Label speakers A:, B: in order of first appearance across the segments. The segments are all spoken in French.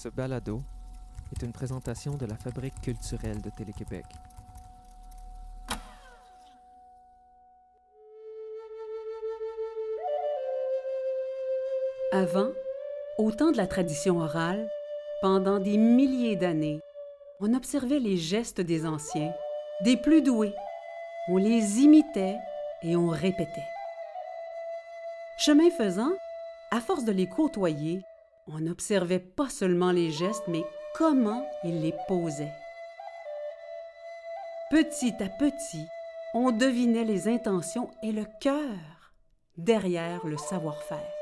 A: Ce balado est une présentation de la Fabrique culturelle de Télé-Québec.
B: Avant, au temps de la tradition orale, pendant des milliers d'années, on observait les gestes des anciens, des plus doués. On les imitait et on répétait. Chemin faisant, à force de les côtoyer, on n'observait pas seulement les gestes, mais comment ils les posaient. Petit à petit, on devinait les intentions et le cœur derrière le savoir-faire.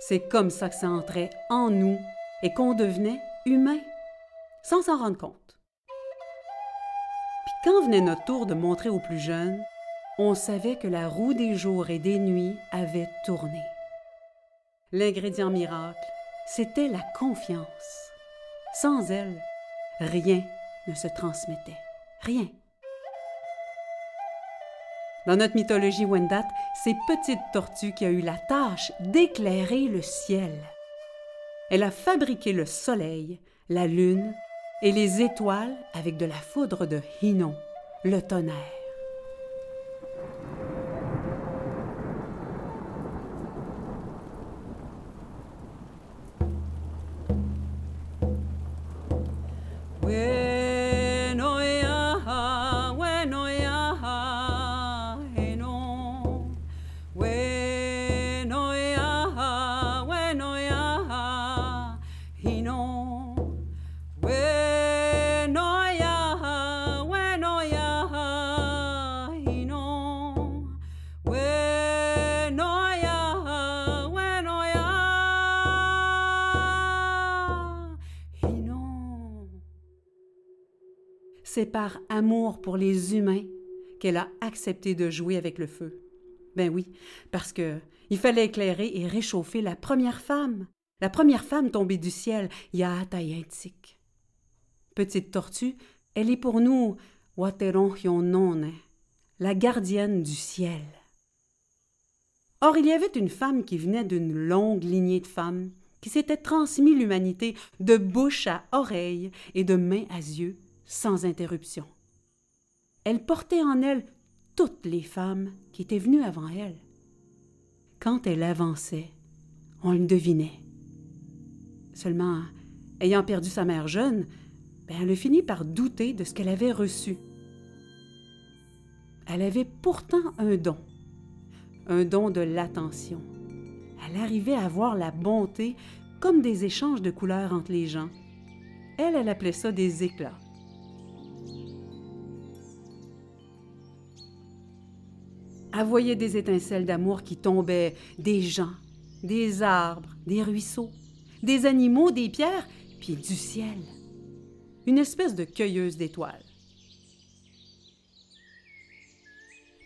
B: C'est comme ça que ça entrait en nous et qu'on devenait humain, sans s'en rendre compte. Puis quand venait notre tour de montrer aux plus jeunes, on savait que la roue des jours et des nuits avait tourné. L'ingrédient miracle, c'était la confiance. Sans elle, rien ne se transmettait. Rien. Dans notre mythologie Wendat, c'est Petite Tortue qui a eu la tâche d'éclairer le ciel. Elle a fabriqué le soleil, la lune et les étoiles avec de la foudre de Hinon, le tonnerre. C'est par amour pour les humains qu'elle a accepté de jouer avec le feu. Ben oui, parce que il fallait éclairer et réchauffer la première femme, la première femme tombée du ciel, Yaatayantik. Petite tortue, elle est pour nous Wateron la gardienne du ciel. Or, il y avait une femme qui venait d'une longue lignée de femmes qui s'était transmis l'humanité de bouche à oreille et de main à yeux sans interruption. Elle portait en elle toutes les femmes qui étaient venues avant elle. Quand elle avançait, on le devinait. Seulement, ayant perdu sa mère jeune, ben, elle a fini par douter de ce qu'elle avait reçu. Elle avait pourtant un don, un don de l'attention. Elle arrivait à voir la bonté comme des échanges de couleurs entre les gens. Elle, elle appelait ça des éclats. Elle voyait des étincelles d'amour qui tombaient, des gens, des arbres, des ruisseaux, des animaux, des pierres, puis du ciel. Une espèce de cueilleuse d'étoiles.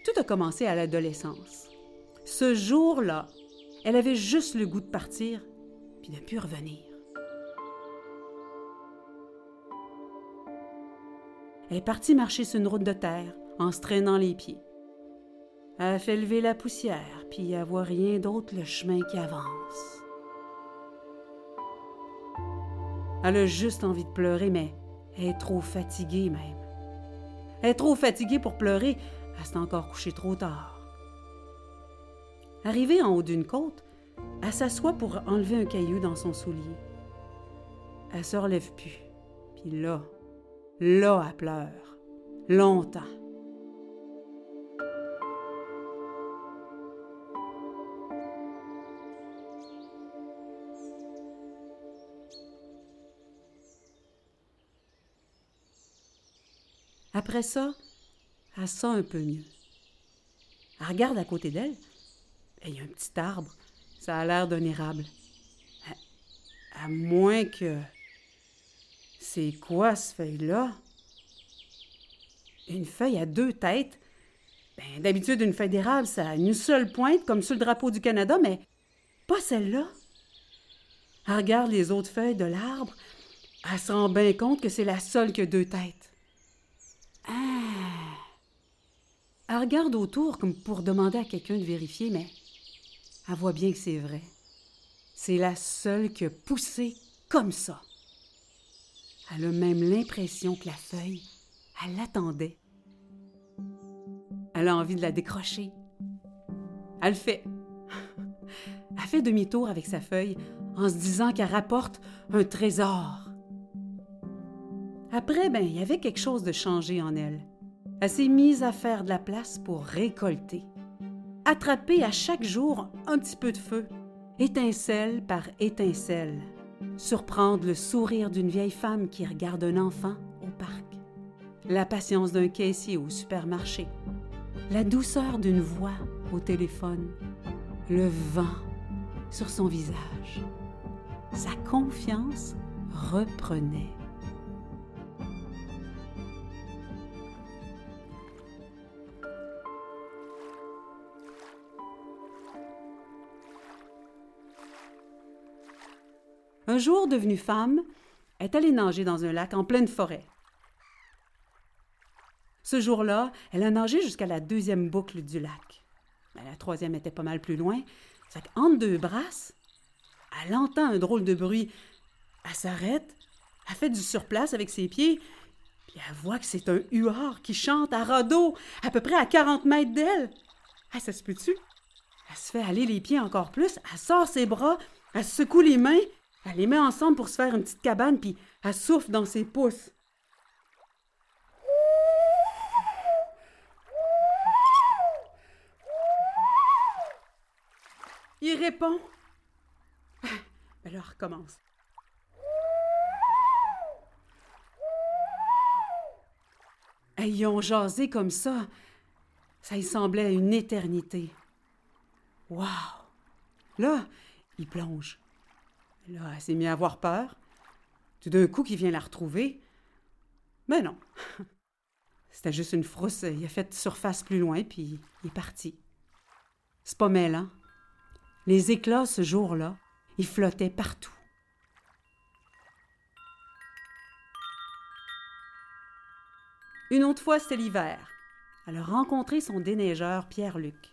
B: Tout a commencé à l'adolescence. Ce jour-là, elle avait juste le goût de partir, puis de plus revenir. Elle est partie marcher sur une route de terre en se traînant les pieds. Elle fait lever la poussière, puis elle voit rien d'autre le chemin qui avance. Elle a juste envie de pleurer, mais elle est trop fatiguée même. Elle est trop fatiguée pour pleurer, elle s'est encore couchée trop tard. Arrivée en haut d'une côte, elle s'assoit pour enlever un caillou dans son soulier. Elle se relève plus. Puis là, là, elle pleure. Longtemps. Après ça, elle sent un peu mieux. Elle regarde à côté d'elle. Il y a un petit arbre. Ça a l'air d'un érable. À, moins que. C'est quoi ce feuille-là? Une feuille à deux têtes? Ben, D'habitude, une feuille d'érable, ça a une seule pointe, comme sur le drapeau du Canada, mais pas celle-là. Elle regarde les autres feuilles de l'arbre. Elle se rend bien compte que c'est la seule qui a deux têtes. Ah! Elle regarde autour comme pour demander à quelqu'un de vérifier, mais elle voit bien que c'est vrai. C'est la seule qui a poussé comme ça. Elle a même l'impression que la feuille, elle l'attendait. Elle a envie de la décrocher. Elle fait. Elle fait demi-tour avec sa feuille en se disant qu'elle rapporte un trésor. Après, ben, il y avait quelque chose de changé en elle. Elle s'est mise à faire de la place pour récolter. Attraper à chaque jour un petit peu de feu, étincelle par étincelle. Surprendre le sourire d'une vieille femme qui regarde un enfant au parc. La patience d'un caissier au supermarché. La douceur d'une voix au téléphone. Le vent sur son visage. Sa confiance reprenait. Un jour, devenue femme, est allée nager dans un lac en pleine forêt. Ce jour-là, elle a nagé jusqu'à la deuxième boucle du lac. Mais la troisième était pas mal plus loin. C'est qu'entre deux brasses, elle entend un drôle de bruit. Elle s'arrête, elle fait du surplace avec ses pieds, puis elle voit que c'est un huard qui chante à radeau, à peu près à 40 mètres d'elle. Ah, ça se peut-tu? Elle se fait aller les pieds encore plus, elle sort ses bras, elle secoue les mains, elle les met ensemble pour se faire une petite cabane, puis elle souffle dans ses pouces. Il répond. Ben là, recommence. Ils ont jasé comme ça. Ça y semblait une éternité. Wow! Là, il plonge. Là, elle s'est mise à avoir peur. Tout d'un coup, qu'il vient la retrouver. Mais non. C'était juste une frousse. Il a fait surface plus loin, puis il est parti. C'est pas mêlant. Les éclats, ce jour-là, ils flottaient partout. Une autre fois, c'était l'hiver. Elle a rencontré son déneigeur Pierre-Luc.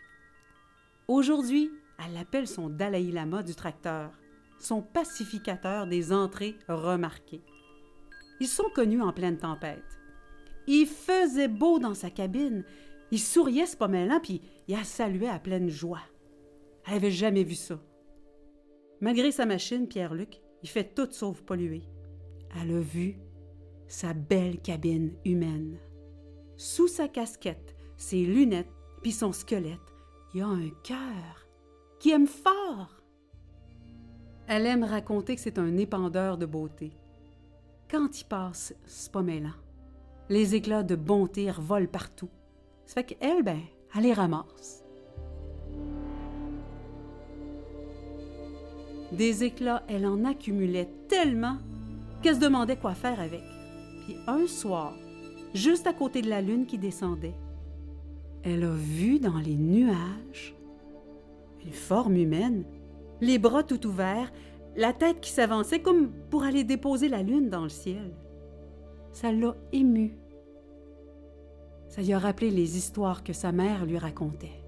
B: Aujourd'hui, elle l'appelle son Dalai Lama du tracteur son pacificateur des entrées remarquées. Ils sont connus en pleine tempête. Il faisait beau dans sa cabine. Il souriait ce pommelant, puis il la saluait à pleine joie. Elle avait jamais vu ça. Malgré sa machine, Pierre-Luc, il fait tout sauf polluer. Elle a vu sa belle cabine humaine. Sous sa casquette, ses lunettes, puis son squelette, il y a un cœur qui aime fort. Elle aime raconter que c'est un épandeur de beauté. Quand il passe, c'est pas mêlant. Les éclats de bonté revolent partout. Ça fait qu'elle, ben, elle les ramasse. Des éclats, elle en accumulait tellement qu'elle se demandait quoi faire avec. Puis un soir, juste à côté de la lune qui descendait, elle a vu dans les nuages une forme humaine les bras tout ouverts, la tête qui s'avançait comme pour aller déposer la lune dans le ciel. Ça l'a ému. Ça lui a rappelé les histoires que sa mère lui racontait.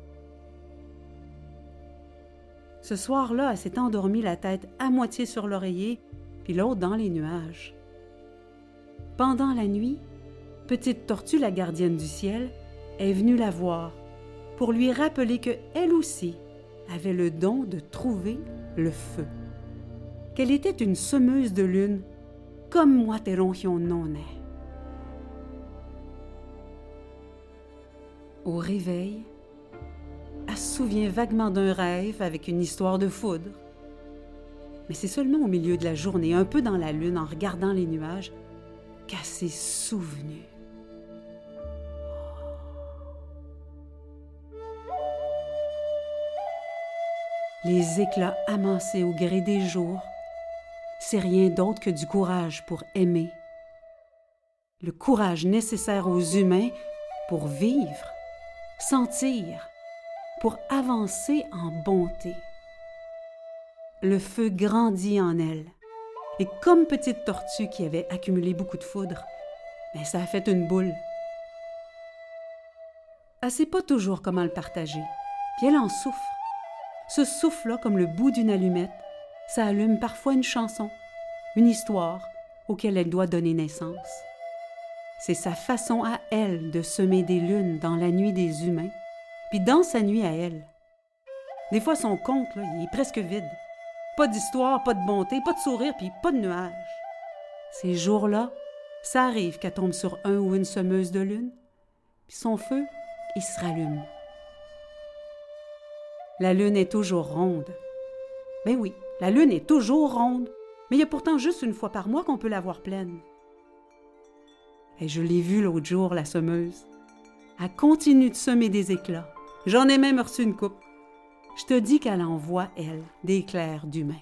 B: Ce soir-là, elle s'est endormie la tête à moitié sur l'oreiller, puis l'autre dans les nuages. Pendant la nuit, Petite Tortue, la gardienne du ciel, est venue la voir pour lui rappeler que elle aussi avait le don de trouver le feu. Qu'elle était une semeuse de lune, comme moi Teronchion non est. Au réveil, elle se souvient vaguement d'un rêve avec une histoire de foudre. Mais c'est seulement au milieu de la journée, un peu dans la lune, en regardant les nuages, qu'elle s'est souvenue. Les éclats amassés au gré des jours, c'est rien d'autre que du courage pour aimer. Le courage nécessaire aux humains pour vivre, sentir, pour avancer en bonté. Le feu grandit en elle, et comme petite tortue qui avait accumulé beaucoup de foudre, mais ben, ça a fait une boule. Elle sait pas toujours comment le partager, puis elle en souffre. Ce souffle-là, comme le bout d'une allumette, ça allume parfois une chanson, une histoire auquel elle doit donner naissance. C'est sa façon à elle de semer des lunes dans la nuit des humains, puis dans sa nuit à elle. Des fois, son conte, il est presque vide. Pas d'histoire, pas de bonté, pas de sourire, puis pas de nuages. Ces jours-là, ça arrive qu'elle tombe sur un ou une semeuse de lune, puis son feu, il se rallume. La lune est toujours ronde. Ben oui, la lune est toujours ronde, mais il y a pourtant juste une fois par mois qu'on peut la voir pleine. Et je l'ai vue l'autre jour, la semeuse. Elle continue de semer des éclats. J'en ai même reçu une coupe. Je te dis qu'elle envoie, elle, des clairs d'humain.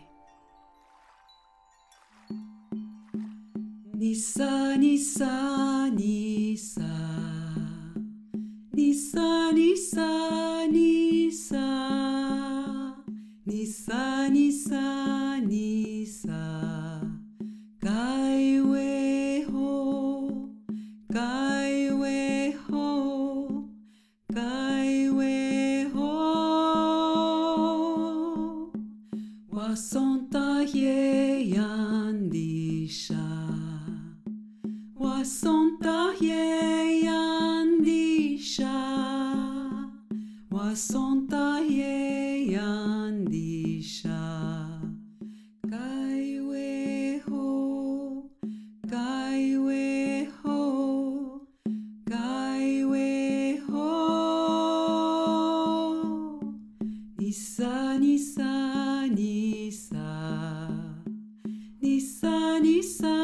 B: Nissa, Nissa, Nissa. Nissa, Nissa, Nissa. Nissa, Nissa, lição.